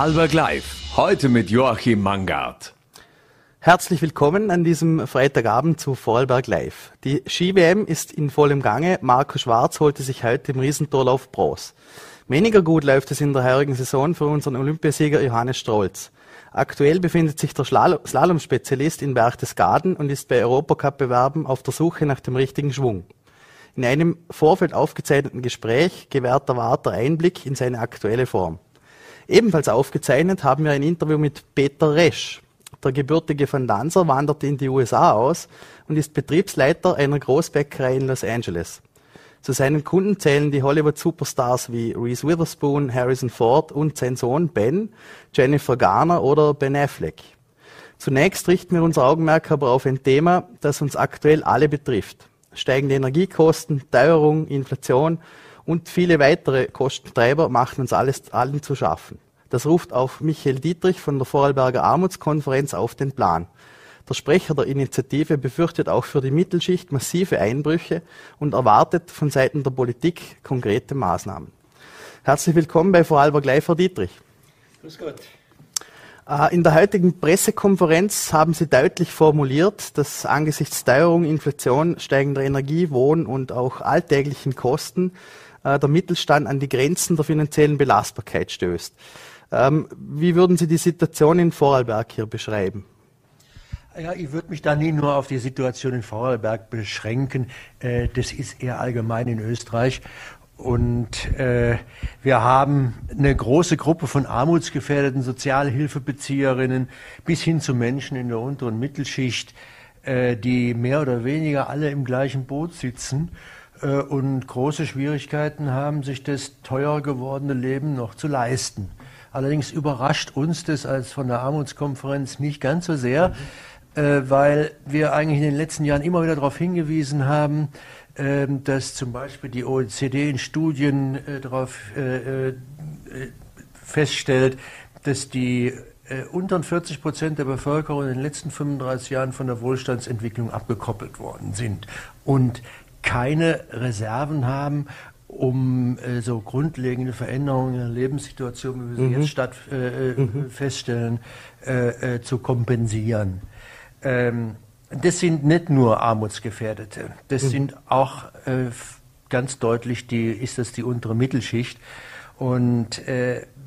Vorarlberg Live. Heute mit Joachim Mangard. Herzlich willkommen an diesem Freitagabend zu Vorarlberg Live. Die Ski-WM ist in vollem Gange. Marco Schwarz holte sich heute im Riesentorlauf Bronze. Weniger gut läuft es in der heurigen Saison für unseren Olympiasieger Johannes Strolz. Aktuell befindet sich der Slalom-Spezialist in Berchtesgaden und ist bei Europacup-Bewerben auf der Suche nach dem richtigen Schwung. In einem Vorfeld aufgezeichneten Gespräch gewährt der Warter Einblick in seine aktuelle Form. Ebenfalls aufgezeichnet haben wir ein Interview mit Peter Resch. Der gebürtige Van Danzer wanderte in die USA aus und ist Betriebsleiter einer Großbäckerei in Los Angeles. Zu seinen Kunden zählen die Hollywood-Superstars wie Reese Witherspoon, Harrison Ford und sein Sohn Ben, Jennifer Garner oder Ben Affleck. Zunächst richten wir unser Augenmerk aber auf ein Thema, das uns aktuell alle betrifft. Steigende Energiekosten, Teuerung, Inflation und viele weitere Kostentreiber machen uns alles, allen zu schaffen. Das ruft auf Michael Dietrich von der Vorarlberger Armutskonferenz auf den Plan. Der Sprecher der Initiative befürchtet auch für die Mittelschicht massive Einbrüche und erwartet von Seiten der Politik konkrete Maßnahmen. Herzlich willkommen bei Vorarlberg Live, Herr Dietrich. Grüß Gott. Äh, in der heutigen Pressekonferenz haben Sie deutlich formuliert, dass angesichts Teuerung, Inflation, steigender Energie, Wohn- und auch alltäglichen Kosten der Mittelstand an die Grenzen der finanziellen Belastbarkeit stößt. Ähm, wie würden Sie die Situation in Vorarlberg hier beschreiben? Ja, ich würde mich da nie nur auf die Situation in Vorarlberg beschränken. Äh, das ist eher allgemein in Österreich. Und äh, wir haben eine große Gruppe von armutsgefährdeten Sozialhilfebezieherinnen bis hin zu Menschen in der unteren Mittelschicht, äh, die mehr oder weniger alle im gleichen Boot sitzen äh, und große Schwierigkeiten haben, sich das teuer gewordene Leben noch zu leisten. Allerdings überrascht uns das als von der Armutskonferenz nicht ganz so sehr, äh, weil wir eigentlich in den letzten Jahren immer wieder darauf hingewiesen haben, äh, dass zum Beispiel die OECD in Studien äh, darauf äh, äh, feststellt, dass die äh, unteren 40 Prozent der Bevölkerung in den letzten 35 Jahren von der Wohlstandsentwicklung abgekoppelt worden sind und keine Reserven haben, um äh, so grundlegende Veränderungen in der Lebenssituation, wie wir sie mhm. jetzt statt, äh, äh, mhm. feststellen, äh, äh, zu kompensieren. Ähm, das sind nicht nur Armutsgefährdete, das mhm. sind auch äh, ganz deutlich die, ist das die untere Mittelschicht. Und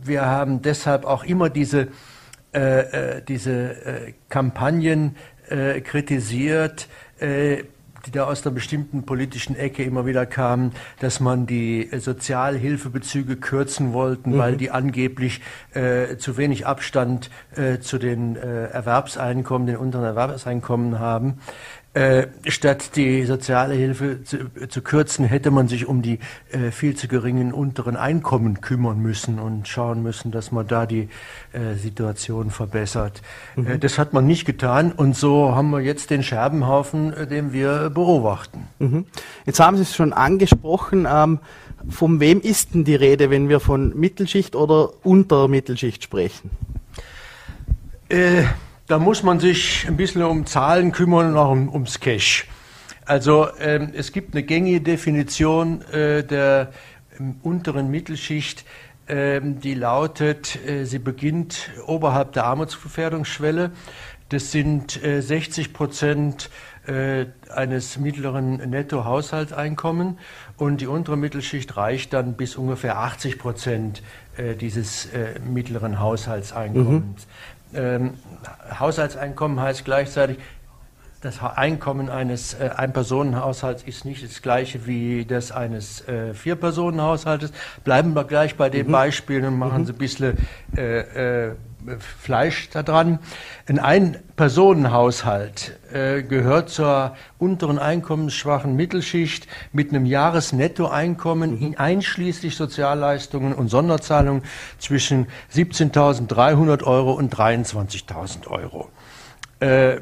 wir haben deshalb auch immer diese, diese Kampagnen kritisiert, die da aus einer bestimmten politischen Ecke immer wieder kamen, dass man die äh, Sozialhilfebezüge kürzen wollten, mhm. weil die angeblich äh, zu wenig Abstand äh, zu den äh, Erwerbseinkommen, den unteren Erwerbseinkommen haben. Äh, statt die soziale Hilfe zu, zu, kürzen, hätte man sich um die äh, viel zu geringen unteren Einkommen kümmern müssen und schauen müssen, dass man da die äh, Situation verbessert. Mhm. Äh, das hat man nicht getan und so haben wir jetzt den Scherbenhaufen, äh, den wir beobachten. Mhm. Jetzt haben Sie es schon angesprochen. Ähm, von wem ist denn die Rede, wenn wir von Mittelschicht oder Untermittelschicht sprechen? Da muss man sich ein bisschen um Zahlen kümmern und auch um, ums Cash. Also ähm, es gibt eine gängige Definition äh, der ähm, unteren Mittelschicht, ähm, die lautet, äh, sie beginnt oberhalb der Armutsgefährdungsschwelle. Das sind äh, 60 Prozent äh, eines mittleren Nettohaushaltseinkommen und die untere Mittelschicht reicht dann bis ungefähr 80 Prozent äh, dieses äh, mittleren Haushaltseinkommens. Mhm. Ähm, Haushaltseinkommen heißt gleichzeitig, das Einkommen eines äh, Ein-Personen-Haushalts ist nicht das gleiche wie das eines äh, Vier-Personen-Haushaltes. Bleiben wir gleich bei den mhm. Beispielen und machen mhm. Sie ein bisschen äh, äh, Fleisch da dran. Ein Ein-Personen-Haushalt äh, gehört zur unteren einkommensschwachen Mittelschicht mit einem Jahresnettoeinkommen mhm. einschließlich Sozialleistungen und Sonderzahlungen zwischen 17.300 Euro und 23.000 Euro. Äh,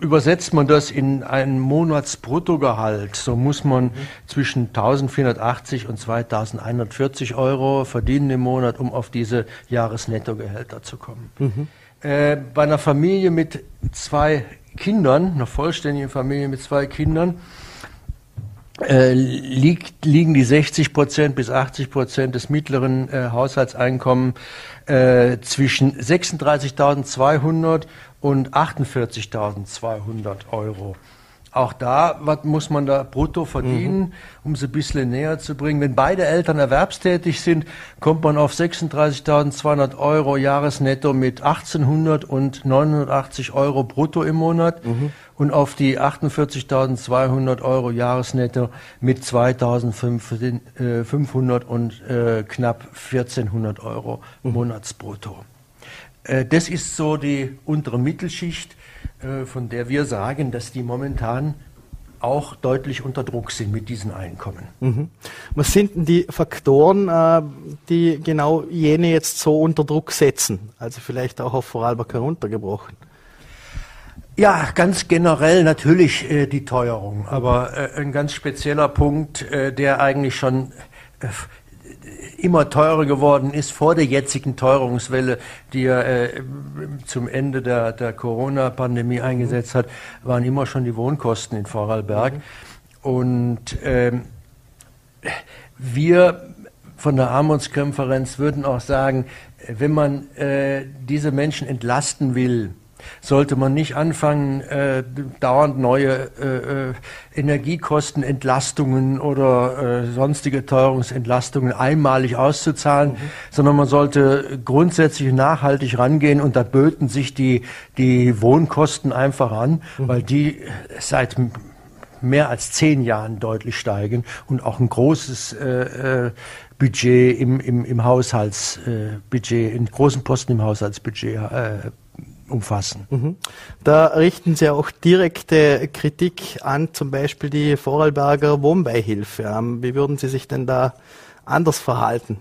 Übersetzt man das in ein Monatsbruttogehalt, so muss man mhm. zwischen 1480 und 2140 Euro verdienen im Monat, um auf diese Jahresnettogehälter zu kommen. Mhm. Äh, bei einer Familie mit zwei Kindern, einer vollständigen Familie mit zwei Kindern, äh, liegt, liegen die 60 Prozent bis 80 Prozent des mittleren äh, Haushaltseinkommens äh, zwischen 36.200 und 48.200 Euro. Auch da, was muss man da brutto verdienen, mhm. um es ein bisschen näher zu bringen? Wenn beide Eltern erwerbstätig sind, kommt man auf 36.200 Euro Jahresnetto mit 1800 und 980 Euro brutto im Monat mhm. und auf die 48.200 Euro Jahresnetto mit 2.500 und äh, knapp 1.400 Euro mhm. Monatsbrutto. Äh, das ist so die untere Mittelschicht äh, von der wir sagen, dass die momentan auch deutlich unter Druck sind mit diesen Einkommen. Mhm. Was sind denn die Faktoren, äh, die genau jene jetzt so unter Druck setzen? Also vielleicht auch auf Vorarlberg heruntergebrochen. Ja, ganz generell natürlich die Teuerung, aber ein ganz spezieller Punkt, der eigentlich schon immer teurer geworden ist vor der jetzigen Teuerungswelle, die ja äh, zum Ende der, der Corona-Pandemie eingesetzt hat, waren immer schon die Wohnkosten in Vorarlberg. Mhm. Und ähm, wir von der Armutskonferenz würden auch sagen, wenn man äh, diese Menschen entlasten will, sollte man nicht anfangen, äh, dauernd neue äh, äh, Energiekostenentlastungen oder äh, sonstige Teuerungsentlastungen einmalig auszuzahlen, mhm. sondern man sollte grundsätzlich nachhaltig rangehen und da böten sich die, die Wohnkosten einfach an, mhm. weil die seit mehr als zehn Jahren deutlich steigen und auch ein großes äh, äh Budget im, im, im Haushaltsbudget, äh, in großen Posten im Haushaltsbudget äh, umfassen. Mhm. Da richten Sie auch direkte Kritik an, zum Beispiel die Vorarlberger Wohnbeihilfe. Ähm, wie würden Sie sich denn da anders verhalten?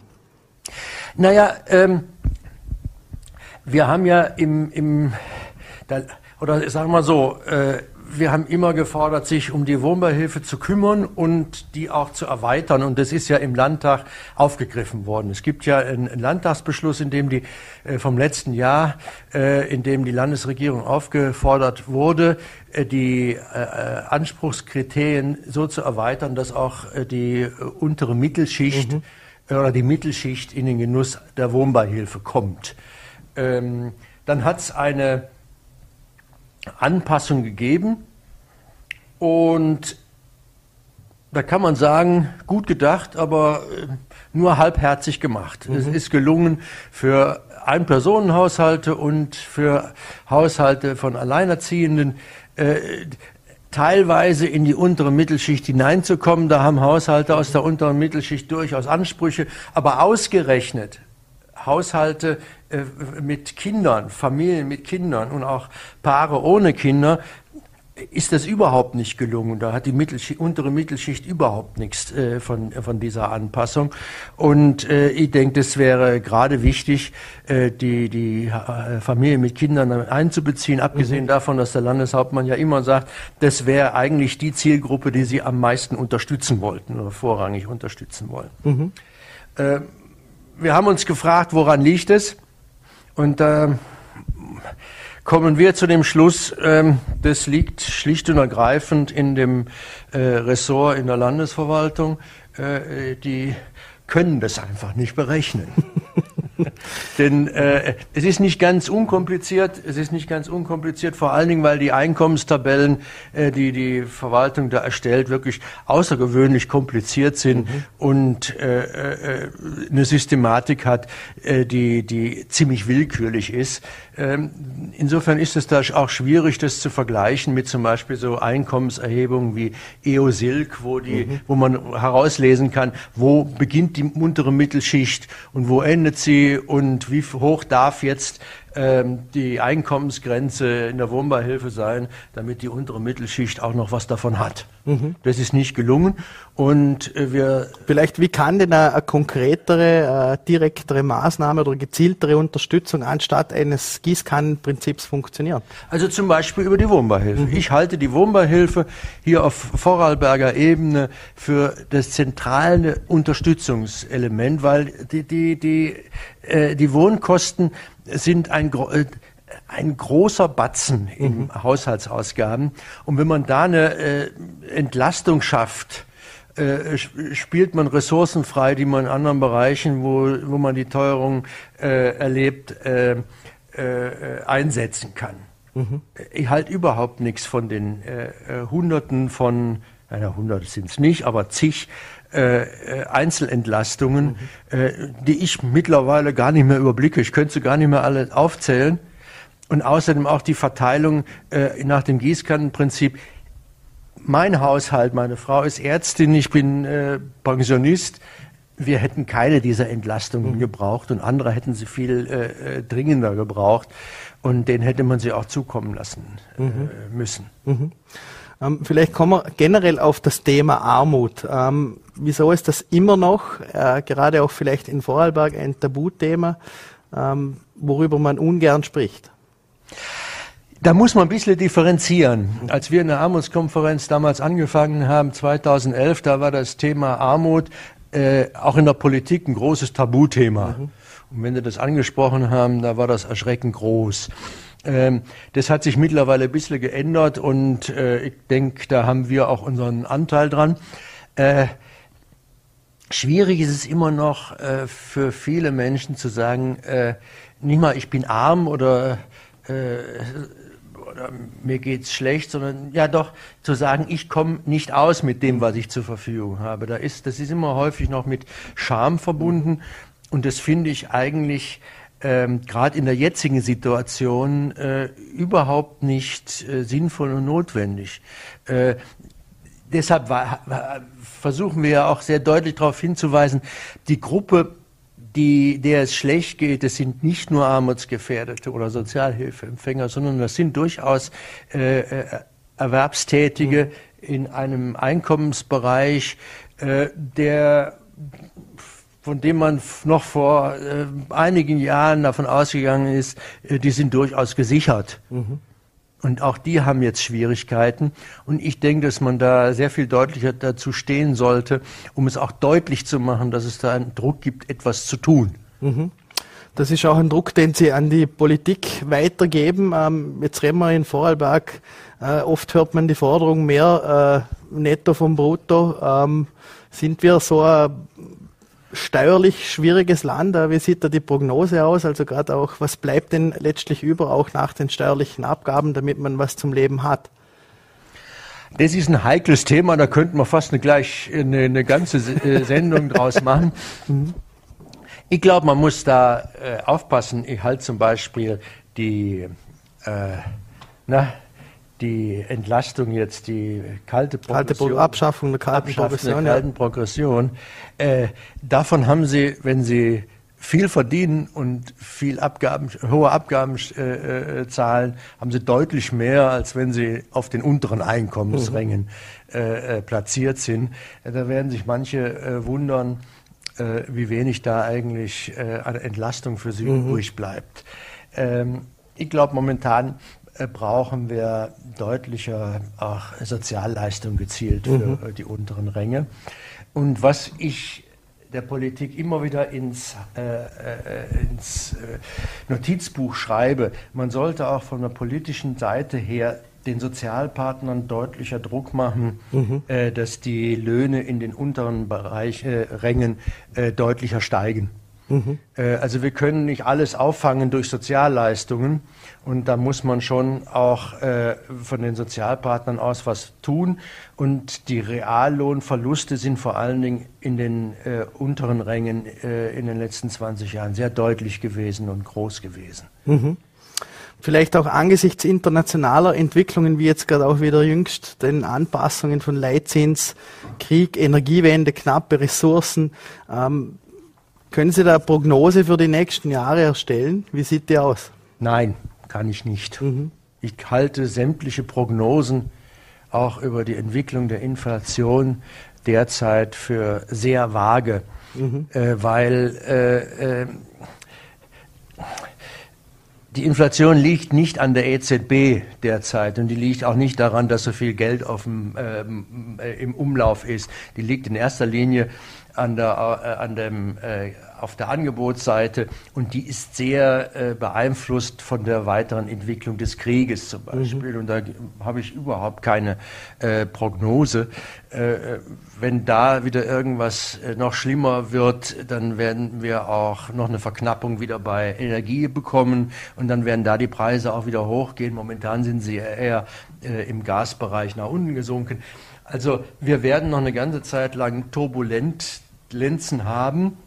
Naja, ähm, wir haben ja im, im da, oder sagen wir so, äh, wir haben immer gefordert, sich um die Wohnbeihilfe zu kümmern und die auch zu erweitern. Und das ist ja im Landtag aufgegriffen worden. Es gibt ja einen, Landtagsbeschluss, in dem die äh, vom letzten Jahr, äh, in dem die Landesregierung aufgefordert wurde, äh, die Anspruchskriterien so zu erweitern, dass auch die untere Mittelschicht mhm. oder die Mittelschicht in den Genuss der Wohnbeihilfe kommt. Ähm, dann hat es eine Anpassung gegeben. Und da kann man sagen, gut gedacht, aber äh, nur halbherzig gemacht. Mhm. Es ist gelungen für Ein-Personen-Haushalte und für Haushalte von Alleinerziehenden äh, teilweise in die untere Mittelschicht hineinzukommen. Da haben Haushalte aus der unteren Mittelschicht durchaus Ansprüche, aber ausgerechnet Haushalte äh, mit Kindern, Familien mit Kindern und auch Paare ohne Kinder, ist das überhaupt nicht gelungen. Da hat die Mittelschicht, untere Mittelschicht überhaupt nichts äh, von, von dieser Anpassung. Und äh, ich denke, das wäre gerade wichtig, äh, die, die äh, Familie mit Kindern einzubeziehen, abgesehen mhm. davon, dass der Landeshauptmann ja immer sagt, das wäre eigentlich die Zielgruppe, die sie am meisten unterstützen wollten oder vorrangig unterstützen wollen. Mhm. Äh, wir haben uns gefragt, woran liegt es? Und äh, kommen wir zu dem Schluss, ähm, das liegt schlicht und ergreifend in dem äh, Ressort in der Landesverwaltung. Äh, die können das einfach nicht berechnen. Denn äh, es ist nicht ganz unkompliziert, es ist nicht ganz unkompliziert, vor allen Dingen, weil die Einkommenstabellen, äh, die die Verwaltung da erstellt, wirklich außergewöhnlich kompliziert sind mhm. und äh, äh, eine Systematik hat, äh, die, die ziemlich willkürlich ist. Ähm, insofern ist es da auch schwierig, das zu vergleichen mit zum Beispiel so Einkommenserhebungen wie EOSILK, wo, die, mhm. wo man herauslesen kann, wo beginnt die untere Mittelschicht und wo endet sie und wie hoch darf jetzt ähm, die Einkommensgrenze in der Wohnbeihilfe sein, damit die untere Mittelschicht auch noch was davon hat. Mhm. Das ist nicht gelungen und äh, wir vielleicht wie kann denn eine, eine konkretere, äh, direktere Maßnahme oder gezieltere Unterstützung anstatt eines Gießkannenprinzips funktionieren? Also zum Beispiel über die Wohnbeihilfe. Mhm. Ich halte die Wohnbeihilfe hier auf Vorarlberger Ebene für das zentrale Unterstützungselement, weil die die die äh, die Wohnkosten sind ein, äh, ein großer Batzen in mhm. Haushaltsausgaben. Und wenn man da eine äh, Entlastung schafft, äh, spielt man Ressourcen frei, die man in anderen Bereichen, wo, wo man die Teuerung äh, erlebt, äh, einsetzen kann. Mhm. Ich halte überhaupt nichts von den Hunderten von, naja, Hunderte sind es nicht, aber zig Einzelentlastungen, mhm. die ich mittlerweile gar nicht mehr überblicke. Ich könnte sie gar nicht mehr alle aufzählen. Und außerdem auch die Verteilung nach dem Gießkannenprinzip mein Haushalt, meine Frau ist Ärztin, ich bin äh, Pensionist. Wir hätten keine dieser Entlastungen mhm. gebraucht und andere hätten sie viel äh, äh, dringender gebraucht und den hätte man sie auch zukommen lassen äh, mhm. müssen. Mhm. Ähm, vielleicht kommen wir generell auf das Thema Armut. Ähm, wieso ist das immer noch, äh, gerade auch vielleicht in Vorarlberg, ein Tabuthema, ähm, worüber man ungern spricht? Da muss man ein bisschen differenzieren. Als wir in der Armutskonferenz damals angefangen haben, 2011, da war das Thema Armut äh, auch in der Politik ein großes Tabuthema. Mhm. Und wenn Sie das angesprochen haben, da war das erschreckend groß. Ähm, das hat sich mittlerweile ein bisschen geändert und äh, ich denke, da haben wir auch unseren Anteil dran. Äh, schwierig ist es immer noch äh, für viele Menschen zu sagen, nicht mal ich bin arm oder oder mir geht's schlecht, sondern ja doch zu sagen, ich komme nicht aus mit dem, was ich zur Verfügung habe. Da ist, das ist immer häufig noch mit Scham verbunden und das finde ich eigentlich ähm, gerade in der jetzigen Situation äh, überhaupt nicht äh, sinnvoll und notwendig. Äh, deshalb war, war, versuchen wir ja auch sehr deutlich darauf hinzuweisen, die Gruppe die, der es schlecht geht, das sind nicht nur Armutsgefährdete oder Sozialhilfeempfänger, sondern das sind durchaus äh, äh Erwerbstätige mhm. in einem Einkommensbereich, äh, der von dem man noch vor äh, einigen Jahren davon ausgegangen ist, äh, die sind durchaus gesichert. Mhm. Und auch die haben jetzt Schwierigkeiten. Und ich denke, dass man da sehr viel deutlicher dazu stehen sollte, um es auch deutlich zu machen, dass es da einen Druck gibt, etwas zu tun. Mhm. Das ist auch ein Druck, den Sie an die Politik weitergeben. Ähm, jetzt reden wir in Vorarlberg. Äh, oft hört man die Forderung mehr äh, netto vom Brutto. Ähm, sind wir so ein steuerlich schwieriges Land. Wie sieht da die Prognose aus? Also gerade auch, was bleibt denn letztlich über, auch nach den steuerlichen Abgaben, damit man was zum Leben hat? Das ist ein heikles Thema, da könnten wir fast eine, gleich eine, eine ganze äh, Sendung draus machen. Ich glaube, man muss da äh, aufpassen. Ich halte zum Beispiel die, äh, na, die Entlastung jetzt, die kalte Progression, kalte Abschaffung der kalten Progression, der kalten ja. Progression äh, davon haben Sie, wenn Sie viel verdienen und viel Abgaben, hohe Abgaben äh, äh, zahlen, haben sie deutlich mehr, als wenn sie auf den unteren Einkommensrängen mhm. äh, platziert sind. Da werden sich manche äh, wundern, äh, wie wenig da eigentlich äh, an Entlastung für sie mhm. übrig bleibt. Ähm, ich glaube, momentan brauchen wir deutlicher auch Sozialleistungen gezielt für mhm. die unteren Ränge. Und was ich der Politik immer wieder ins, äh, äh, ins äh, Notizbuch schreibe, man sollte auch von der politischen Seite her den Sozialpartnern deutlicher Druck machen, mhm. äh, dass die Löhne in den unteren Bereich, äh, Rängen äh, deutlicher steigen. Mhm. Also wir können nicht alles auffangen durch Sozialleistungen und da muss man schon auch äh, von den Sozialpartnern aus was tun. Und die Reallohnverluste sind vor allen Dingen in den äh, unteren Rängen in den letzten 20 Jahren sehr deutlich gewesen und groß gewesen. Mhm. Vielleicht auch angesichts internationaler Entwicklungen, wie jetzt gerade auch wieder jüngst, den Anpassungen von Leitzins, Krieg, Energiewende, knappe Ressourcen. Ähm, können Sie da Prognose für die nächsten Jahre erstellen? Wie sieht die aus? Nein, kann ich nicht. Mhm. Ich halte sämtliche Prognosen auch über die Entwicklung der Inflation derzeit für sehr vage, mhm. äh, weil äh, äh, die Inflation liegt nicht an der EZB derzeit und die liegt auch nicht daran, dass so viel Geld auf dem, ähm, äh, im Umlauf ist. Die liegt in erster Linie an der, äh, an dem, äh, auf der Angebotsseite und die ist sehr äh, beeinflusst von der weiteren Entwicklung des Krieges zum Beispiel. Mhm. Und da habe ich überhaupt keine Prognose. Wenn da wieder irgendwas noch schlimmer wird, dann werden wir auch noch eine Verknappung wieder bei Energie bekommen und dann werden da die Preise auch wieder hochgehen. Momentan sind sie eher im Gasbereich nach unten gesunken. Also wir werden noch eine ganze Zeit lang Turbulenzen haben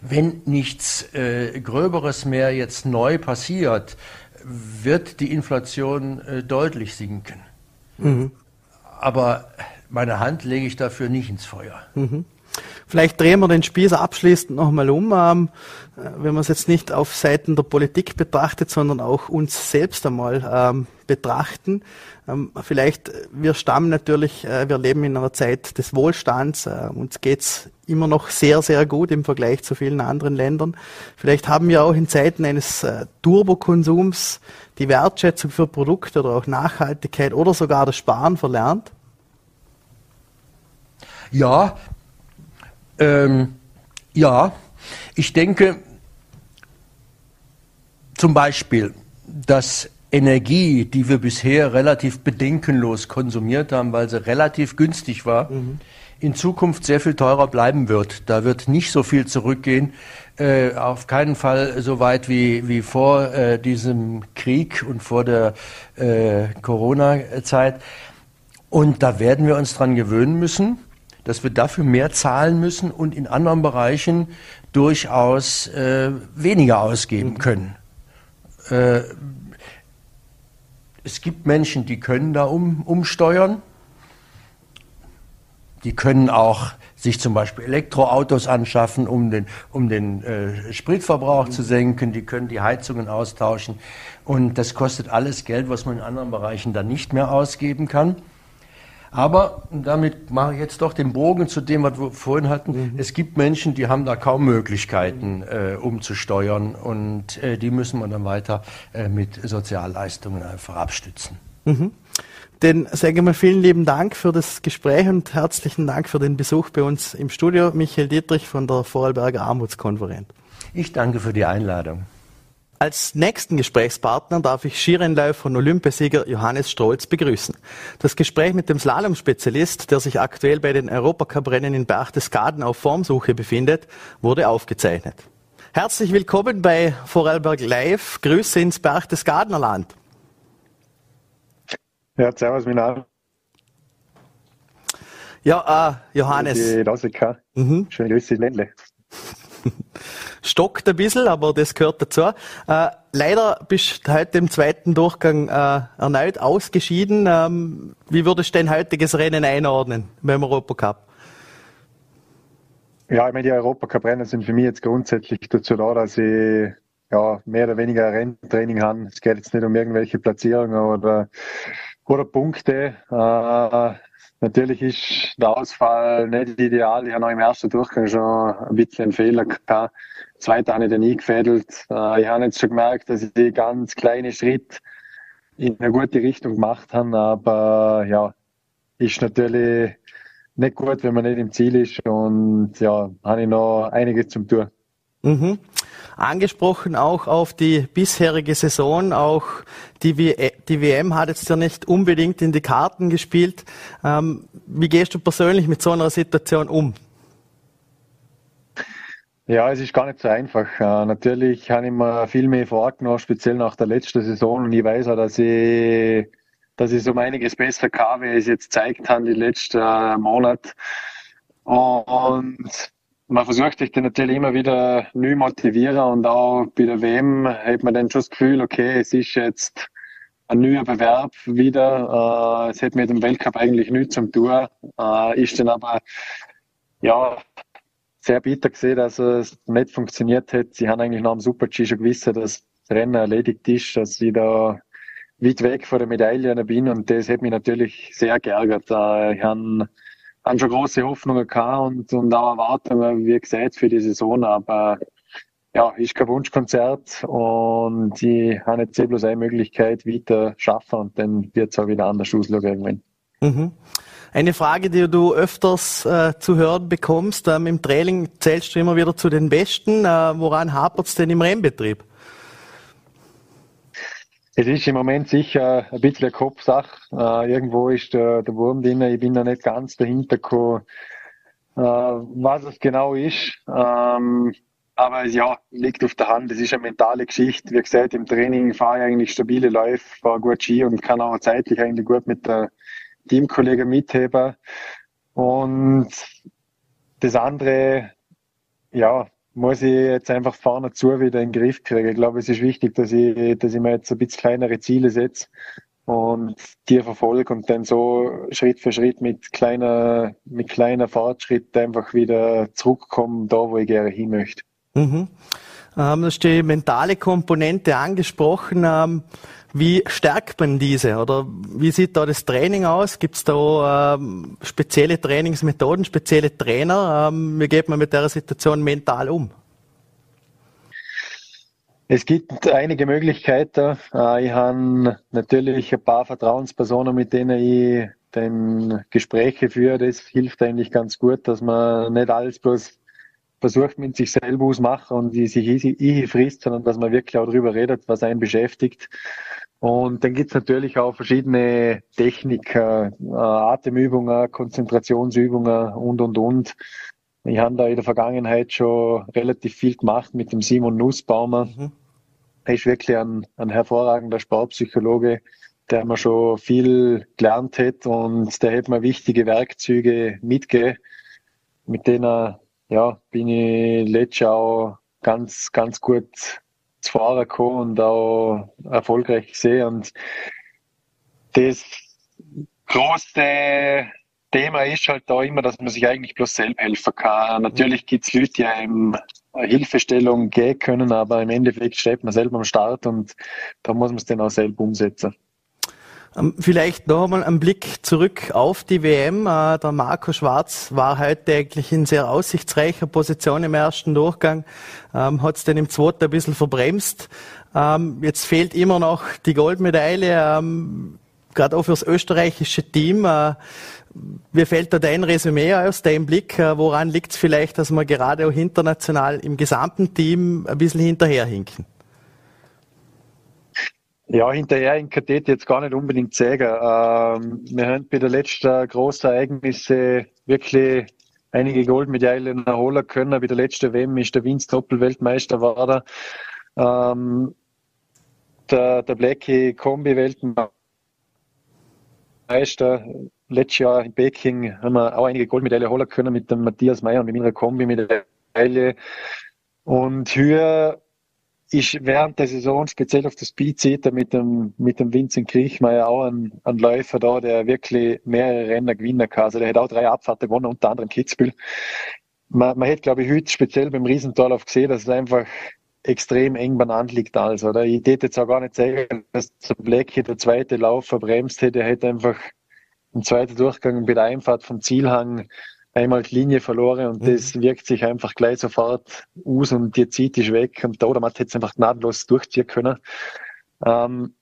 wenn nichts äh, Gröberes mehr jetzt neu passiert, wird die Inflation äh, deutlich sinken. Mhm. Aber meine Hand lege ich dafür nicht ins Feuer. Mhm. Vielleicht drehen wir den Spieß abschließend nochmal um, ähm, wenn man es jetzt nicht auf Seiten der Politik betrachtet, sondern auch uns selbst einmal ähm, betrachten. Ähm, vielleicht, wir stammen natürlich, äh, wir leben in einer Zeit des Wohlstands, äh, uns geht's immer noch sehr, sehr gut im Vergleich zu vielen anderen Ländern. Vielleicht haben wir auch in Zeiten eines äh, Turbokonsums die Wertschätzung für Produkte oder auch Nachhaltigkeit oder sogar das Sparen verlernt. Ja, ähm, ja, ich denke zum Beispiel, dass Energie, die wir bisher relativ bedenkenlos konsumiert haben, weil sie relativ günstig war, mhm. in Zukunft sehr viel teurer bleiben wird. Da wird nicht so viel zurückgehen, äh, auf keinen Fall so weit wie, wie vor äh, diesem Krieg und vor der äh, Corona-Zeit. Und da werden wir uns dran gewöhnen müssen dass wir dafür mehr zahlen müssen und in anderen Bereichen durchaus äh, weniger ausgeben mhm. können. Äh, es gibt Menschen, die können da um, umsteuern. Die können auch sich zum Beispiel Elektroautos anschaffen, um den, um den äh, Spritverbrauch mhm. zu senken. Die können die Heizungen austauschen. Und das kostet alles Geld, was man in anderen Bereichen dann nicht mehr ausgeben kann. Aber damit mache ich jetzt doch den Bogen zu dem, was wir vorhin hatten. Mhm. Es gibt Menschen, die haben da kaum Möglichkeiten, äh, umzusteuern und äh, die müssen wir dann weiter äh, mit Sozialleistungen einfach abstützen. Mhm. Dann sage ich mal vielen lieben Dank für das Gespräch und herzlichen Dank für den Besuch bei uns im Studio. Michael Dietrich von der Vorarlberger Armutskonferenz. Ich danke für die Einladung. Als nächsten Gesprächspartner darf ich Skirennläufer von Olympiasieger Johannes Strolz begrüßen. Das Gespräch mit dem Slalomspezialist, der sich aktuell bei den Europacup-Rennen in Berchtesgaden auf Formsuche befindet, wurde aufgezeichnet. Herzlich willkommen bei Vorarlberg Live. Grüße ins Berchtesgadener Land. Ja, servus, mein Name. Ja, äh, Johannes. Die Mhm. Schöne Grüße, Ländle. stockt ein bisschen, aber das gehört dazu. Äh, leider bist du heute im zweiten Durchgang äh, erneut ausgeschieden. Ähm, wie würdest du dein heutiges Rennen einordnen beim Europacup? Ja, ich meine, die Europacup-Rennen sind für mich jetzt grundsätzlich dazu da, dass ich ja, mehr oder weniger Renntraining habe. Es geht jetzt nicht um irgendwelche Platzierungen oder, oder Punkte. Äh, natürlich ist der Ausfall nicht ideal. Ich habe noch im ersten Durchgang schon ein bisschen einen Fehler gehabt. Zweiter habe ich dann eingefädelt. Äh, ich habe jetzt schon gemerkt, dass ich die ganz kleine Schritt in eine gute Richtung gemacht habe, aber ja, ist natürlich nicht gut, wenn man nicht im Ziel ist und ja, habe ich noch einiges zum tun. Mhm. Angesprochen auch auf die bisherige Saison, auch die, WM hat jetzt ja nicht unbedingt in die Karten gespielt. Ähm, wie gehst du persönlich mit so einer Situation um? Ja, es ist gar nicht so einfach. Äh, natürlich habe ich mir viel mehr vorgenommen, speziell nach der letzten Saison. Und ich weiß auch, dass ich, dass ich um einiges besser kann, wie es jetzt gezeigt habe, die letzten äh, Monate. Und man versucht sich dann natürlich immer wieder neu motivieren und auch bei der WM hat man dann schon das Gefühl, okay, es ist jetzt ein neuer Bewerb wieder. Äh, es hat mit dem Weltcup eigentlich nichts zum tun. Äh, ist dann aber, ja, sehr bitter gesehen, dass es nicht funktioniert hat. Sie haben eigentlich nach dem Super-G schon gewusst, dass das Rennen erledigt ist, dass sie da weit weg von der Medaille bin und das hat mich natürlich sehr geärgert. Ich habe, habe schon große Hoffnungen gehabt und, und auch Erwartungen, wie gesagt, für die Saison, aber ja, ist kein Wunschkonzert und ich habe jetzt bloß eine Möglichkeit, weiter schaffen und dann wird es auch wieder anders ausschauen irgendwann. Mhm. Eine Frage, die du öfters äh, zu hören bekommst, ähm, im Training zählst du immer wieder zu den Besten. Äh, woran hapert es denn im Rennbetrieb? Es ist im Moment sicher ein bisschen eine Kopfsache. Äh, irgendwo ist der, der Wurm drin. Ich bin da nicht ganz dahinter gekommen, äh, was es genau ist. Ähm, aber ja, liegt auf der Hand. Es ist eine mentale Geschichte. Wie gesagt, im Training fahre ich eigentlich stabile Läufe, fahre gut Ski und kann auch zeitlich eigentlich gut mit der Teamkollege mitheben. Und das andere, ja, muss ich jetzt einfach vorne zu wieder in den Griff kriegen. Ich glaube, es ist wichtig, dass ich, dass ich mir jetzt ein bisschen kleinere Ziele setze und die verfolge und dann so Schritt für Schritt mit kleiner, mit kleiner Fortschritt einfach wieder zurückkommen, da wo ich gerne hin möchte. Mhm. Ähm, du hast die mentale Komponente angesprochen. Ähm, wie stärkt man diese? Oder wie sieht da das Training aus? Gibt es da ähm, spezielle Trainingsmethoden, spezielle Trainer? Ähm, wie geht man mit der Situation mental um? Es gibt einige Möglichkeiten. Äh, ich habe natürlich ein paar Vertrauenspersonen, mit denen ich den Gespräche führe. Das hilft eigentlich ganz gut, dass man nicht alles bloß versucht, mit sich selber ausmachen und die sich ich frisst, sondern dass man wirklich auch darüber redet, was einen beschäftigt. Und dann gibt's natürlich auch verschiedene Techniken, äh, Atemübungen, Konzentrationsübungen und, und, und. Ich habe da in der Vergangenheit schon relativ viel gemacht mit dem Simon Nussbaumer. Mhm. Er ist wirklich ein, ein hervorragender Sportpsychologe, der mir schon viel gelernt hat und der hat mir wichtige Werkzeuge mitgegeben, mit denen ja, bin ich letztes Jahr auch ganz, ganz gut zu fahren gekommen und auch erfolgreich gesehen. Und das große Thema ist halt da immer, dass man sich eigentlich bloß selbst helfen kann. Natürlich gibt es Leute, die einem Hilfestellung gehen können, aber im Endeffekt steht man selber am Start und da muss man es dann auch selber umsetzen. Ähm, vielleicht noch einmal einen Blick zurück auf die WM. Äh, der Marco Schwarz war heute eigentlich in sehr aussichtsreicher Position im ersten Durchgang, ähm, hat es dann im zweiten ein bisschen verbremst. Ähm, jetzt fehlt immer noch die Goldmedaille, gerade auch fürs österreichische Team. Äh, wie fällt da dein Resümee aus, dein Blick? Äh, woran liegt es vielleicht, dass wir gerade auch international im gesamten Team ein bisschen hinterherhinken? Ja, hinterher in KT jetzt gar nicht unbedingt sagen. Ähm, wir haben bei den letzten großen Ereignissen wirklich einige Goldmedaillen erholen können. Bei der letzten WM ist der Vince Doppel-Weltmeister geworden. Ähm, der, der Blackie Kombi-Weltmeister. Letztes Jahr in Peking haben wir auch einige Goldmedaillen holen können mit dem Matthias Meyer und mit meiner Kombi-Medaille. Und hier ist während der Saison speziell auf das Speed mit dem, mit dem Vincent Kriechmeier auch ein, ein Läufer da, der wirklich mehrere Rennen gewinnen kann. Also der hat auch drei Abfahrten gewonnen, unter anderem Kitzbühel. Man, man hätte, glaube ich, heute speziell beim Riesentorlauf gesehen, dass es einfach extrem eng beieinander liegt alles, oder? Ich hätte jetzt auch gar nicht sagen, dass der Black hier der zweite Lauf verbremst hätte. Er hätte einfach im zweiten Durchgang bei der Einfahrt vom Zielhang einmal die Linie verloren und mhm. das wirkt sich einfach gleich sofort aus und die Zeit ist weg und der Odermatt hätte es einfach gnadenlos durchziehen können. Ähm,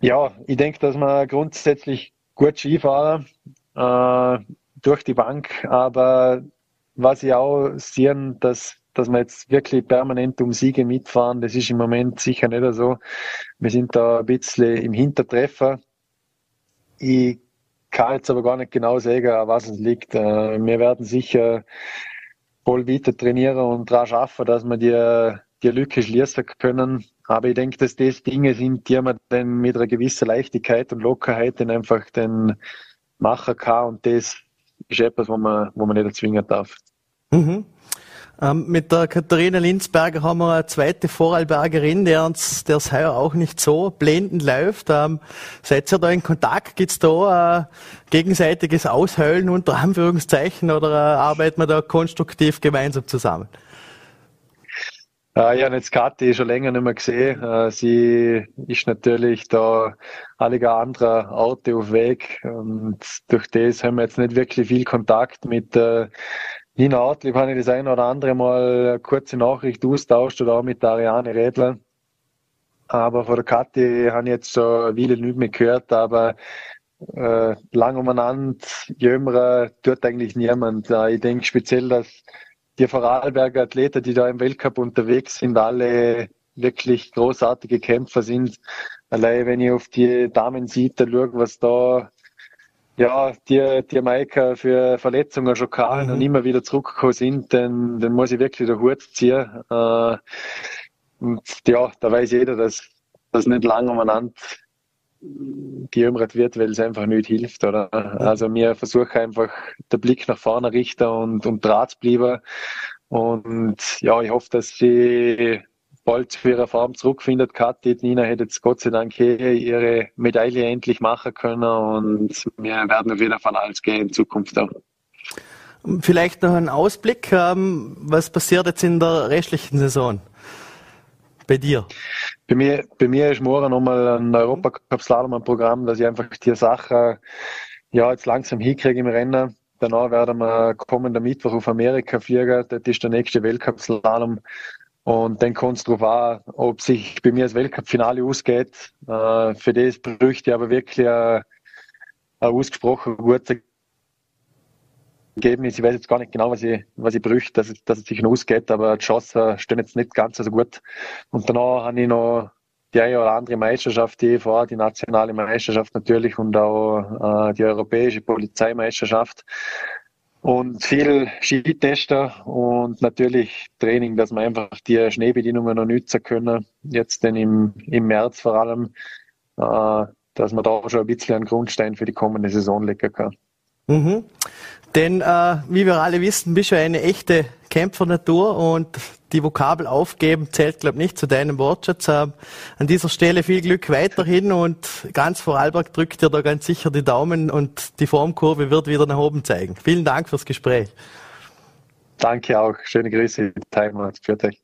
ja, ich denke, dass man grundsätzlich gut Skifahren äh, durch die Bank, aber was ich auch sehe, dass dass wir jetzt wirklich permanent um Siege mitfahren, das ist im Moment sicher nicht so. Wir sind da ein bisschen im Hintertreffer. Ich kann jetzt aber gar nicht genau sagen, an was es liegt. Äh, wir werden sicher voll weiter trainieren und daran schaffen, dass wir die, die Lücke schließen können. Aber ich denke, dass das Dinge sind, die man dann mit einer gewissen Leichtigkeit und Lockerheit dann einfach dann machen kann. Und das ist etwas, wo man, wo man nicht erzwingen darf. Mhm. Ähm, mit der Katharina Linzberger haben wir eine zweite Vorarlbergerin, der uns, der es heuer auch nicht so blendend läuft. Ähm, seid ihr da in Kontakt? Gibt's da äh, gegenseitiges Ausheulen unter Anführungszeichen oder äh, arbeiten wir da konstruktiv gemeinsam zusammen? Äh, habe jetzt Kathi schon länger nicht mehr gesehen. Äh, sie ist natürlich da alle andere Orte auf Weg und durch das haben wir jetzt nicht wirklich viel Kontakt mit äh, Nina Ortlieb habe ich das ein oder andere Mal eine kurze Nachricht austauscht oder auch mit der Ariane Redler. Aber von der Kathi habe ich jetzt schon wieder nicht mehr gehört, aber äh, lang umeinander, jünger tut eigentlich niemand. Äh, ich denke speziell, dass die Vorarlberger Athleten, die da im Weltcup unterwegs sind, alle wirklich großartige Kämpfer sind. Allein wenn ich auf die Damen sieht, da schaue, was da ja, die, die Maika für Verletzungen schon kamen mhm. und immer wieder zurückgekommen sind, dann, dann muss ich wirklich den Hut ziehen. Äh, und ja, da weiß jeder, dass das nicht lang umeinander geümmert wird, weil es einfach nicht hilft, oder? Also wir versuchen einfach den Blick nach vorne richten und, und Draht bleiben. Und ja, ich hoffe, dass sie bald zu ihrer Form zurückfindet. Kathi, Nina hat jetzt Gott sei Dank ihre Medaille endlich machen können und wir werden auf jeden Fall alles gehen in Zukunft auch. Vielleicht noch ein Ausblick, ähm, was passiert jetzt in der restlichen Saison? Bei dir? Bei mir, bei mir ist morgen nochmal ein Europacup-Slalom-Programm, dass ich einfach die Sache ja, jetzt langsam hinkriege im Rennen. Danach werden wir kommenden Mittwoch auf Amerika fliegen. Das ist der nächste Weltcup-Slalom. Und dann kommt es darauf an, ob sich bei mir das Weltcup-Finale ausgeht. Äh, für das bräuchte ich aber wirklich ein, ein ausgesprochen gutes Ergebnis. Ich weiß jetzt gar nicht genau, was ich, was ich bräuchte, dass, es, dass es sich ausgeht, aber die Chancen stehen jetzt nicht ganz so gut. Und danach habe ich noch die eine oder andere Meisterschaft, die vor, die nationale Meisterschaft natürlich und auch äh, die europäische Polizeimeisterschaft und viel Skitester und natürlich Training, dass wir einfach die Schneebedingungen noch nützen können. Jetzt denn im, im März vor allem, äh, dass man da schon ein bisschen einen Grundstein für die kommende Saison legen kann. Mhm. Denn äh, wie wir alle wissen, bist du eine echte Kämpfernatur und die Vokabel aufgeben zählt, glaube ich, nicht zu deinem Wortschatz. Äh, an dieser Stelle viel Glück weiterhin und ganz Vorarlberg drückt dir da ganz sicher die Daumen und die Formkurve wird wieder nach oben zeigen. Vielen Dank fürs Gespräch. Danke auch. Schöne Grüße. Time für dich.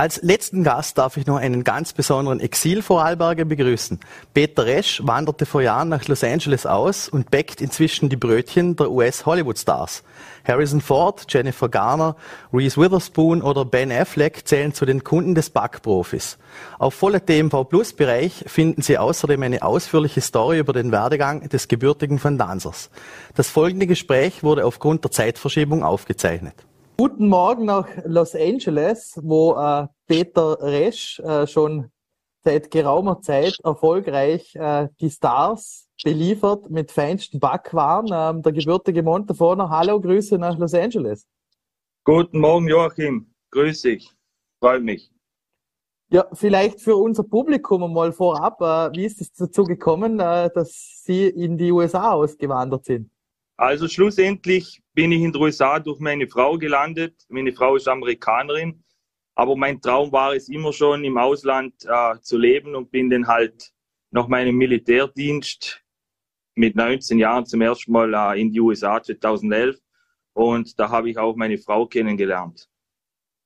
Als letzten Gast darf ich noch einen ganz besonderen Exil-Vorarlberger begrüßen. Peter Resch wanderte vor Jahren nach Los Angeles aus und bäckt inzwischen die Brötchen der US-Hollywood-Stars. Harrison Ford, Jennifer Garner, Reese Witherspoon oder Ben Affleck zählen zu den Kunden des Backprofis. Auf voller TMV Plus Bereich finden Sie außerdem eine ausführliche Story über den Werdegang des gebürtigen Van Dansers. Das folgende Gespräch wurde aufgrund der Zeitverschiebung aufgezeichnet. Guten Morgen nach Los Angeles, wo äh, Peter Resch äh, schon seit geraumer Zeit erfolgreich äh, die Stars beliefert mit feinsten Backwaren. Ähm, der gebürtige Montefoner, hallo, Grüße nach Los Angeles. Guten Morgen, Joachim. Grüß dich. Freut mich. Ja, vielleicht für unser Publikum mal vorab, äh, wie ist es dazu gekommen, äh, dass Sie in die USA ausgewandert sind? Also schlussendlich bin ich in den USA durch meine Frau gelandet. Meine Frau ist Amerikanerin, aber mein Traum war es immer schon, im Ausland äh, zu leben und bin dann halt nach meinem Militärdienst mit 19 Jahren zum ersten Mal äh, in die USA 2011 und da habe ich auch meine Frau kennengelernt.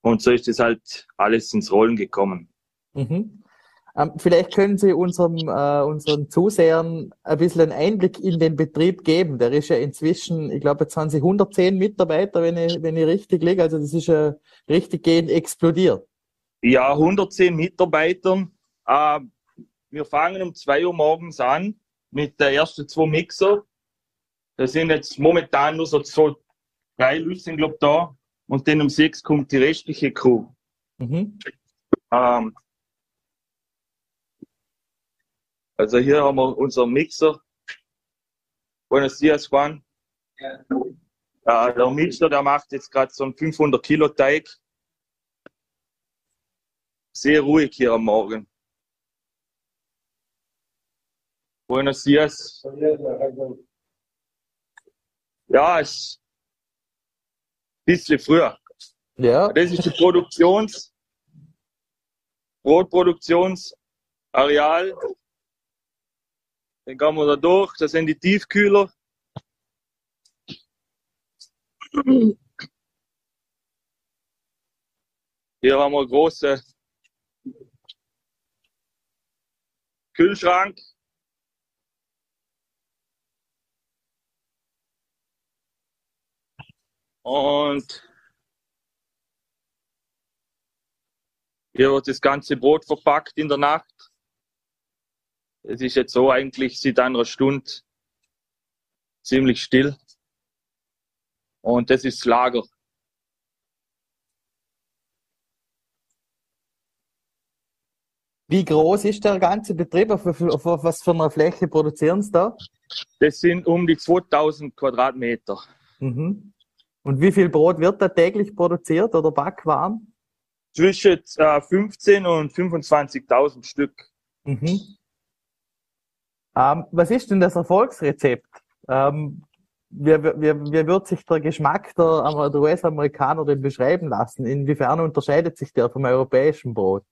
Und so ist es halt alles ins Rollen gekommen. Mhm. Ähm, vielleicht können Sie unserem, äh, unseren Zusehern ein bisschen einen Einblick in den Betrieb geben. Der ist ja inzwischen, ich glaube, jetzt haben Sie 110 Mitarbeiter, wenn ich, wenn ich richtig liege. Also das ist ja richtig gehend explodiert. Ja, 110 Mitarbeiter. Äh, wir fangen um 2 Uhr morgens an mit der ersten zwei Mixer. Da sind jetzt momentan nur so zwei, drei Lüften, glaube ich, da. Und dann um 6 kommt die restliche Crew. Mhm. Ähm, Also hier haben wir unseren Mixer. Buenos dias, Juan. Ja. Ja, der Mixer, der macht jetzt gerade so einen 500 Kilo Teig. Sehr ruhig hier am Morgen. Buenos dias. Ja, ist ein bisschen früher. Ja. Das ist die Produktions, Brotproduktionsareal. Dann gehen wir da durch, das sind die Tiefkühler. Hier haben wir einen großen Kühlschrank. Und hier wird das ganze Brot verpackt in der Nacht. Es ist jetzt so eigentlich seit einer Stunde ziemlich still. Und das ist das Lager. Wie groß ist der ganze Betrieb? Auf, was für einer Fläche produzieren Sie da? Das sind um die 2000 Quadratmeter. Mhm. Und wie viel Brot wird da täglich produziert oder Backwaren? Zwischen äh, 15 und 25.000 Stück. Mhm. Ähm, was ist denn das Erfolgsrezept? Ähm, wie, wie, wie wird sich der Geschmack der, der US-Amerikaner denn beschreiben lassen? Inwiefern unterscheidet sich der vom europäischen Brot?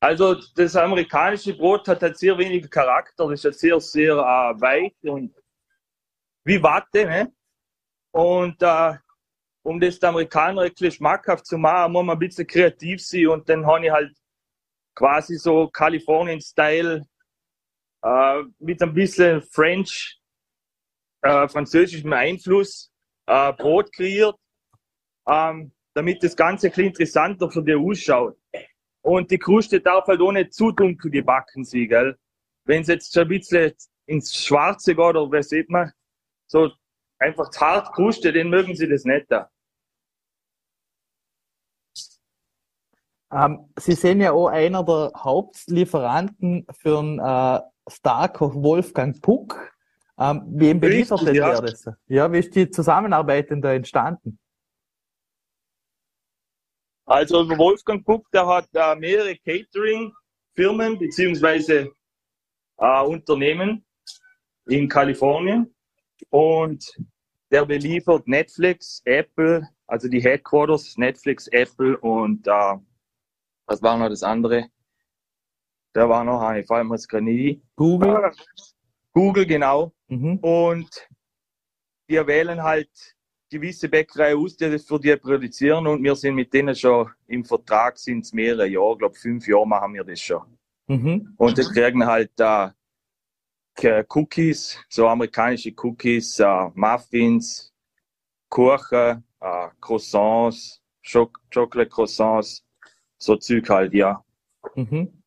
Also das amerikanische Brot hat halt sehr wenig Charakter. Das ist halt sehr, sehr äh, weich und wie Watte. Ne? Und äh, um das den Amerikaner ein schmackhaft zu machen, muss man ein bisschen kreativ sein. Und dann habe ich halt quasi so Kalifornien-Style äh, mit ein bisschen French, äh, französischem Einfluss äh, Brot kreiert, ähm, damit das Ganze ein bisschen interessanter für die ausschaut. Und die Kruste darf halt nicht zu dunkel gebacken sein, gell? Wenn es jetzt schon ein bisschen ins Schwarze geht, oder was sieht man, so einfach hart Kruste, den mögen sie das nicht da. Ähm, sie sind ja auch einer der Hauptlieferanten für einen äh, Starkoch Wolfgang Puck. Ähm, wem beliefert denn ja. der das? Ja, wie ist die Zusammenarbeit denn da entstanden? Also Wolfgang Puck, der hat äh, mehrere Catering-Firmen beziehungsweise äh, Unternehmen in Kalifornien und der beliefert Netflix, Apple, also die Headquarters, Netflix, Apple und äh, was war noch das andere? Da war noch eine, vor allem das nie. Google. Google, genau. Mhm. Und wir wählen halt gewisse Bäckerei aus, die das für die produzieren und wir sind mit denen schon im Vertrag, sind es mehrere Jahre, ich glaube fünf Jahre machen wir das schon. Mhm. Und die kriegen halt da äh, Cookies, so amerikanische Cookies, äh, Muffins, Kuchen, äh, Croissants, Choc Chocolate Croissants, so Zeug halt, ja. Mhm.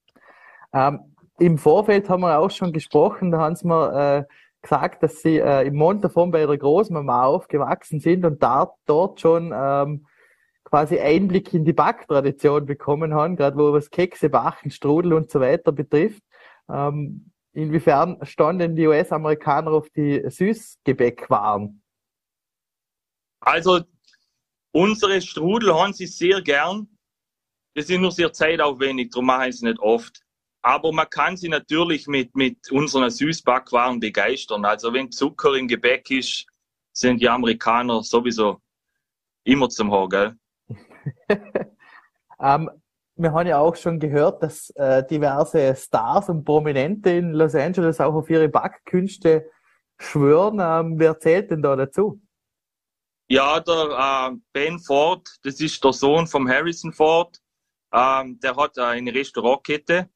Ähm, Im Vorfeld haben wir auch schon gesprochen, da haben sie mir äh, gesagt, dass sie äh, im Montafon bei der Großmama aufgewachsen sind und da, dort schon ähm, quasi Einblick in die Backtradition bekommen haben, gerade wo was Kekse, Bachen, Strudel und so weiter betrifft. Ähm, inwiefern standen die US-Amerikaner auf die Süßgebäckwaren? Also unsere Strudel haben sie sehr gern. Die sind nur sehr zeitaufwendig, darum machen sie es nicht oft. Aber man kann sie natürlich mit, mit unseren Süßbackwaren begeistern. Also wenn Zucker im Gebäck ist, sind die Amerikaner sowieso immer zum Haar, gell? ähm, wir haben ja auch schon gehört, dass äh, diverse Stars und Prominente in Los Angeles auch auf ihre Backkünste schwören. Ähm, wer zählt denn da dazu? Ja, der äh, Ben Ford, das ist der Sohn von Harrison Ford. Ähm, der hat eine Restaurantkette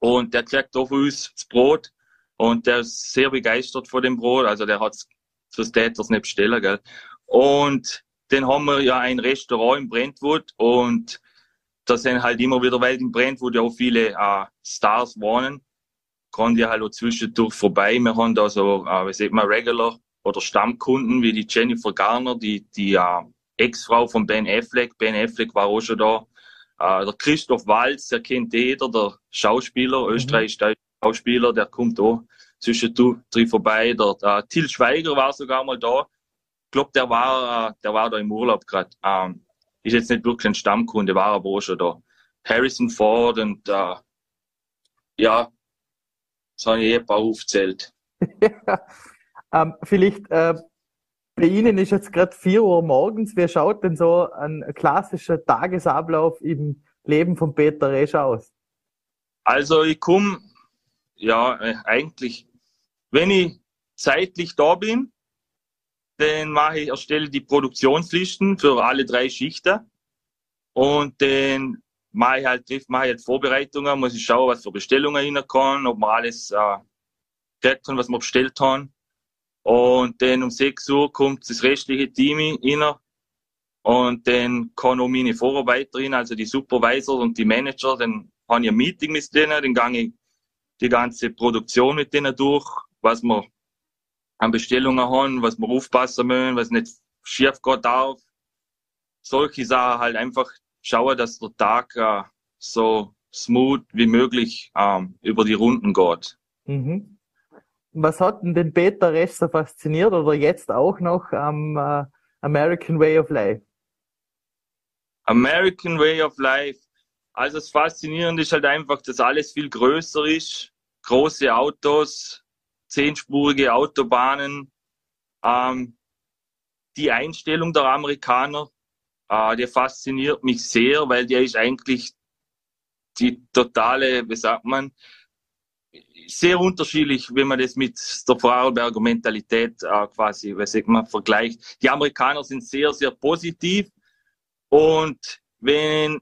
und der kriegt für uns das Brot. Und der ist sehr begeistert von dem Brot. Also der hat es Täters nicht bestellen, gell. Und dann haben wir ja ein Restaurant in Brentwood und da sind halt immer wieder, weil in Brentwood ja auch viele äh, Stars wohnen, kommen die halt auch zwischendurch vorbei. Wir haben da so, äh, wie sieht man, Regular oder Stammkunden wie die Jennifer Garner, die, die äh, Ex-Frau von Ben Affleck. Ben Affleck war auch schon da. Äh, der Christoph Walz, der kennt jeder, der Schauspieler, mhm. österreichischer Schauspieler, der kommt auch zwischendurch vorbei. Der, der Till Schweiger war sogar mal da. Ich glaube, der war, äh, der war da im Urlaub gerade. Ähm, ist jetzt nicht wirklich ein Stammkunde, war aber auch schon da. Harrison Ford und äh, ja, das habe ich eh ein paar aufgezählt. ähm, vielleicht äh, bei Ihnen ist jetzt gerade 4 Uhr morgens. Wie schaut denn so ein klassischer Tagesablauf im Leben von Peter Resch aus? Also ich komme, ja, äh, eigentlich, wenn ich zeitlich da bin, dann mache ich, erstelle die Produktionslisten für alle drei Schichten und dann mache ich halt, mache ich halt Vorbereitungen, muss ich schauen, was für Bestellungen reinkommen, ob wir alles äh, gekriegt was wir bestellt haben. Und dann um 6 Uhr kommt das restliche Team rein. Und dann kann auch meine Vorarbeiterin, also die Supervisor und die Manager, dann habe ich ein Meeting mit denen, dann gehe ich die ganze Produktion mit denen durch, was wir an Bestellungen haben, was wir aufpassen müssen, was nicht schief gehen darf. Solche Sachen halt einfach schauen, dass der Tag äh, so smooth wie möglich ähm, über die Runden geht. Mhm. Was hat denn den Peter Rest so fasziniert oder jetzt auch noch am äh, American Way of Life? American Way of Life. Also das Faszinierende ist halt einfach, dass alles viel größer ist. Große Autos, zehnspurige Autobahnen. Ähm, die Einstellung der Amerikaner, äh, der fasziniert mich sehr, weil der ist eigentlich die totale, wie sagt man, sehr unterschiedlich, wenn man das mit der Vorarlberger Mentalität äh, quasi, was ich mal vergleicht. Die Amerikaner sind sehr, sehr positiv und wenn,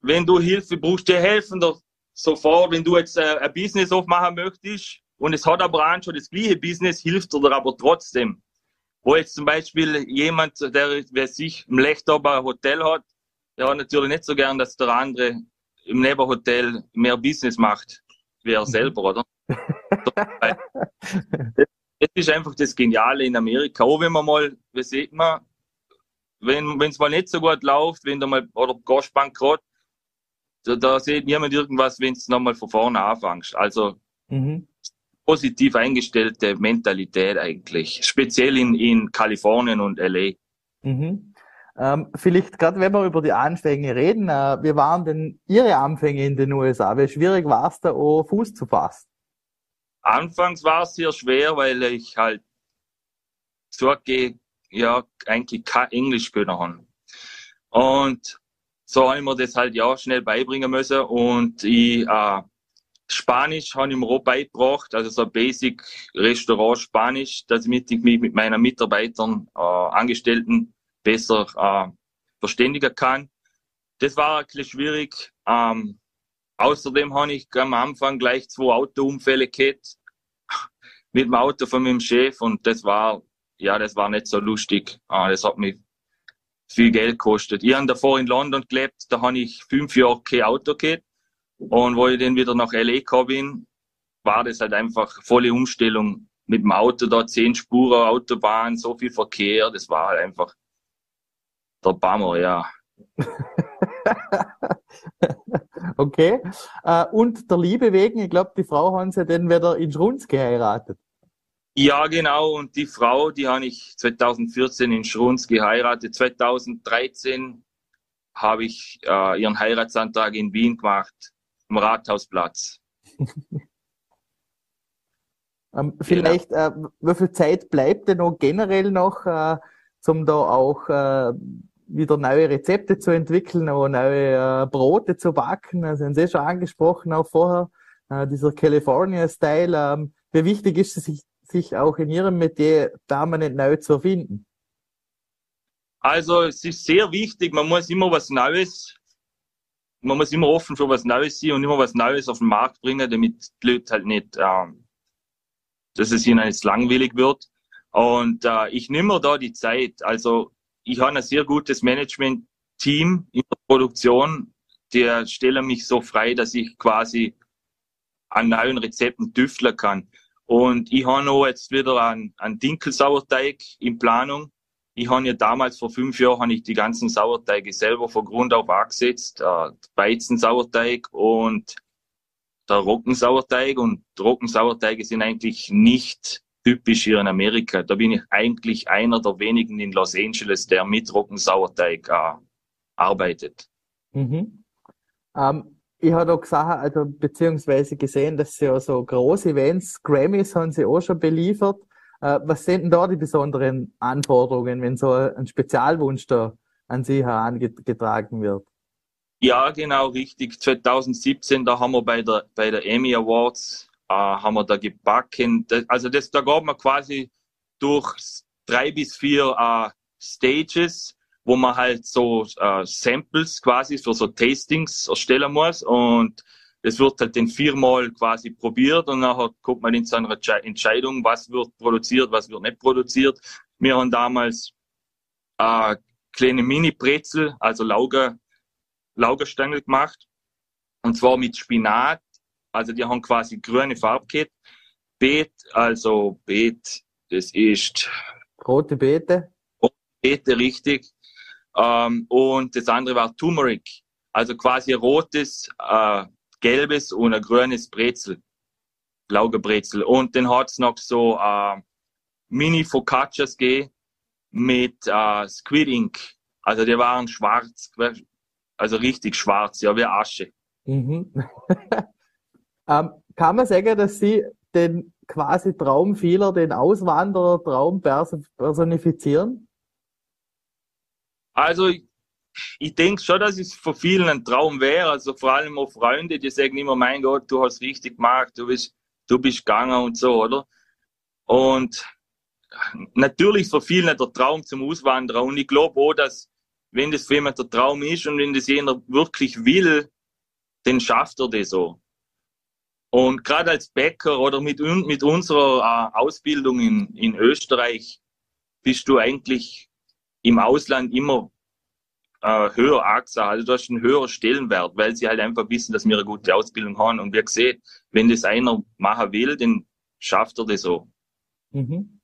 wenn du Hilfe brauchst, dir helfen dir sofort, wenn du jetzt äh, ein Business aufmachen möchtest und es hat aber auch schon das gleiche Business, hilft dir aber trotzdem. Wo jetzt zum Beispiel jemand, der wer sich im Lechtober ein Hotel hat, der hat natürlich nicht so gern, dass der andere im Nebenhotel mehr Business macht wie er selber, oder? das ist einfach das Geniale in Amerika. Auch wenn man mal, wie sieht man, wenn es mal nicht so gut läuft, wenn du mal, oder gehst bankrott, da, da sieht niemand irgendwas, wenn du nochmal von vorne anfängst. Also, mhm. positiv eingestellte Mentalität eigentlich. Speziell in, in Kalifornien und LA. Mhm. Ähm, vielleicht gerade, wenn wir über die Anfänge reden, äh, wie waren denn Ihre Anfänge in den USA? Wie schwierig war es da, auch Fuß zu fassen? Anfangs war es sehr schwer, weil ich halt zurückgehe, ja, eigentlich kein Englisch können haben. Und so habe ich mir das halt ja schnell beibringen müssen und ich, äh, Spanisch habe ich mir auch beigebracht, also so Basic Restaurant Spanisch, dass ich mich mit meinen Mitarbeitern, äh, Angestellten besser äh, verständigen kann. Das war ein bisschen schwierig. Ähm, außerdem habe ich am Anfang gleich zwei Autounfälle gehabt mit dem Auto von meinem Chef und das war, ja, das war nicht so lustig. Äh, das hat mich viel Geld gekostet. Ich habe davor in London gelebt, da habe ich fünf Jahre kein Auto gehabt. Und wo ich dann wieder nach L.A. gekommen bin, war das halt einfach volle Umstellung mit dem Auto da, zehn Spuren Autobahn, so viel Verkehr, das war halt einfach der Bammer, ja. okay. Äh, und der Liebe wegen, ich glaube, die Frau haben sie dann wieder in Schrunz geheiratet. Ja, genau. Und die Frau, die habe ich 2014 in Schrunz geheiratet. 2013 habe ich äh, ihren Heiratsantrag in Wien gemacht, am Rathausplatz. ähm, vielleicht, genau. äh, wie viel Zeit bleibt denn noch generell noch, äh, zum da auch äh, wieder neue Rezepte zu entwickeln, auch neue äh, Brote zu backen. Also haben Sie schon angesprochen, auch vorher, äh, dieser California-Style. Ähm, wie wichtig ist es, sich, sich auch in Ihrem Metier permanent neu zu erfinden? Also es ist sehr wichtig, man muss immer was Neues, man muss immer offen für was Neues sein und immer was Neues auf den Markt bringen, damit die Leute halt nicht, ähm, dass es ihnen jetzt langweilig wird. Und äh, ich nehme mir da die Zeit. Also ich habe ein sehr gutes Management-Team in der Produktion. Der stellen mich so frei, dass ich quasi an neuen Rezepten tüfteln kann. Und ich habe noch jetzt wieder einen, einen Dinkelsauerteig in Planung. Ich habe ja damals vor fünf Jahren habe ich die ganzen Sauerteige selber von Grund auf angesetzt. Äh, Weizensauerteig und der Rockensauerteig. Und Rockensauerteige sind eigentlich nicht typisch hier in Amerika. Da bin ich eigentlich einer der wenigen in Los Angeles, der mit Roggensauerteig äh, arbeitet. Mhm. Ähm, ich habe auch gesagt, also beziehungsweise gesehen, dass sie ja so große Events, Grammys haben sie auch schon beliefert. Äh, was sind denn da die besonderen Anforderungen, wenn so ein Spezialwunsch da an Sie herangetragen wird? Ja, genau, richtig. 2017, da haben wir bei der, bei der Emmy Awards haben wir da gebacken. Also das, da gab man quasi durch drei bis vier äh, Stages, wo man halt so äh, Samples quasi für so Tastings erstellen muss und das wird halt den viermal quasi probiert und nachher guckt man in seiner Entscheidung, was wird produziert, was wird nicht produziert. Wir haben damals äh, kleine Mini-Brezel, also Lauger, Laugerstängel gemacht und zwar mit Spinat also die haben quasi grüne Farbe gehabt. Beet, also Beet, das ist Rote Beete. Beete, richtig. Ähm, und das andere war Turmeric, also quasi rotes, äh, gelbes und ein grünes Brezel, Laugebrezel. Und dann hat es noch so äh, Mini Focaccias gegeben mit äh, Squid Ink. Also die waren schwarz, also richtig schwarz, ja, wie Asche. Mhm. ähm, kann man sagen, dass Sie den quasi Traum vieler, den Auswanderer-Traum personifizieren? Also ich, ich denke schon, dass es für vielen ein Traum wäre. Also vor allem auch Freunde, die sagen immer, mein Gott, du hast richtig gemacht, du bist, du bist gegangen und so, oder? Und natürlich für viele der Traum zum Auswandern. Und ich glaube auch, dass wenn das für jemand der Traum ist und wenn das jemand wirklich will, dann schafft er das so. Und gerade als Bäcker oder mit, mit unserer äh, Ausbildung in, in Österreich bist du eigentlich im Ausland immer äh, höher angesagt. Also du hast einen höheren Stellenwert, weil sie halt einfach wissen, dass wir eine gute Ausbildung haben. Und wie gesagt, wenn das einer machen will, dann schafft er das so. Mhm.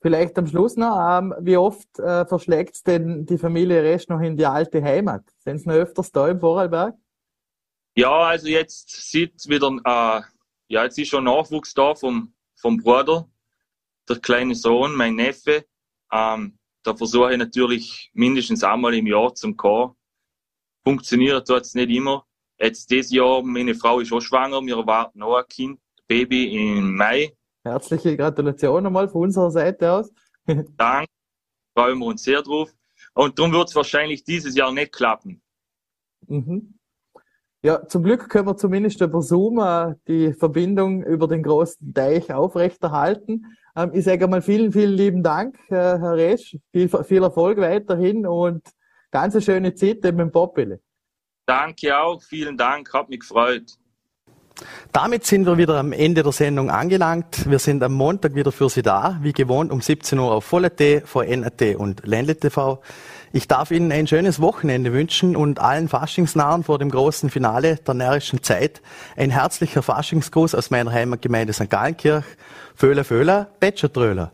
Vielleicht am Schluss noch, ähm, wie oft äh, verschlägt denn die Familie Resch noch in die alte Heimat? Sind sie noch öfters da im Vorarlberg? Ja, also jetzt sieht wieder, äh, ja, jetzt ist schon Nachwuchs da vom, vom Bruder, der kleine Sohn, mein Neffe. Ähm, da versuche ich natürlich mindestens einmal im Jahr zum kommen. Funktioniert dort nicht immer. Jetzt dieses Jahr, meine Frau ist auch schwanger, wir erwarten noch ein Kind, Baby im Mai. Herzliche Gratulation nochmal von unserer Seite aus. Danke, freuen wir uns sehr drauf. Und darum wird es wahrscheinlich dieses Jahr nicht klappen. Mhm. Ja, zum Glück können wir zumindest über Zoom äh, die Verbindung über den großen Teich aufrechterhalten. Ähm, ich sage einmal vielen, vielen lieben Dank, äh, Herr Resch. Viel, viel Erfolg weiterhin und ganz eine schöne Zeit mit dem Poppele. Danke auch, vielen Dank, hat mich gefreut. Damit sind wir wieder am Ende der Sendung angelangt. Wir sind am Montag wieder für Sie da, wie gewohnt um 17 Uhr auf Volle.t, VNAT und Ländle TV. Ich darf Ihnen ein schönes Wochenende wünschen und allen Faschingsnahen vor dem großen Finale der närrischen Zeit ein herzlicher Faschingsgruß aus meiner Heimatgemeinde St. Gallenkirch. Föhler, Föhler, Betschertröler.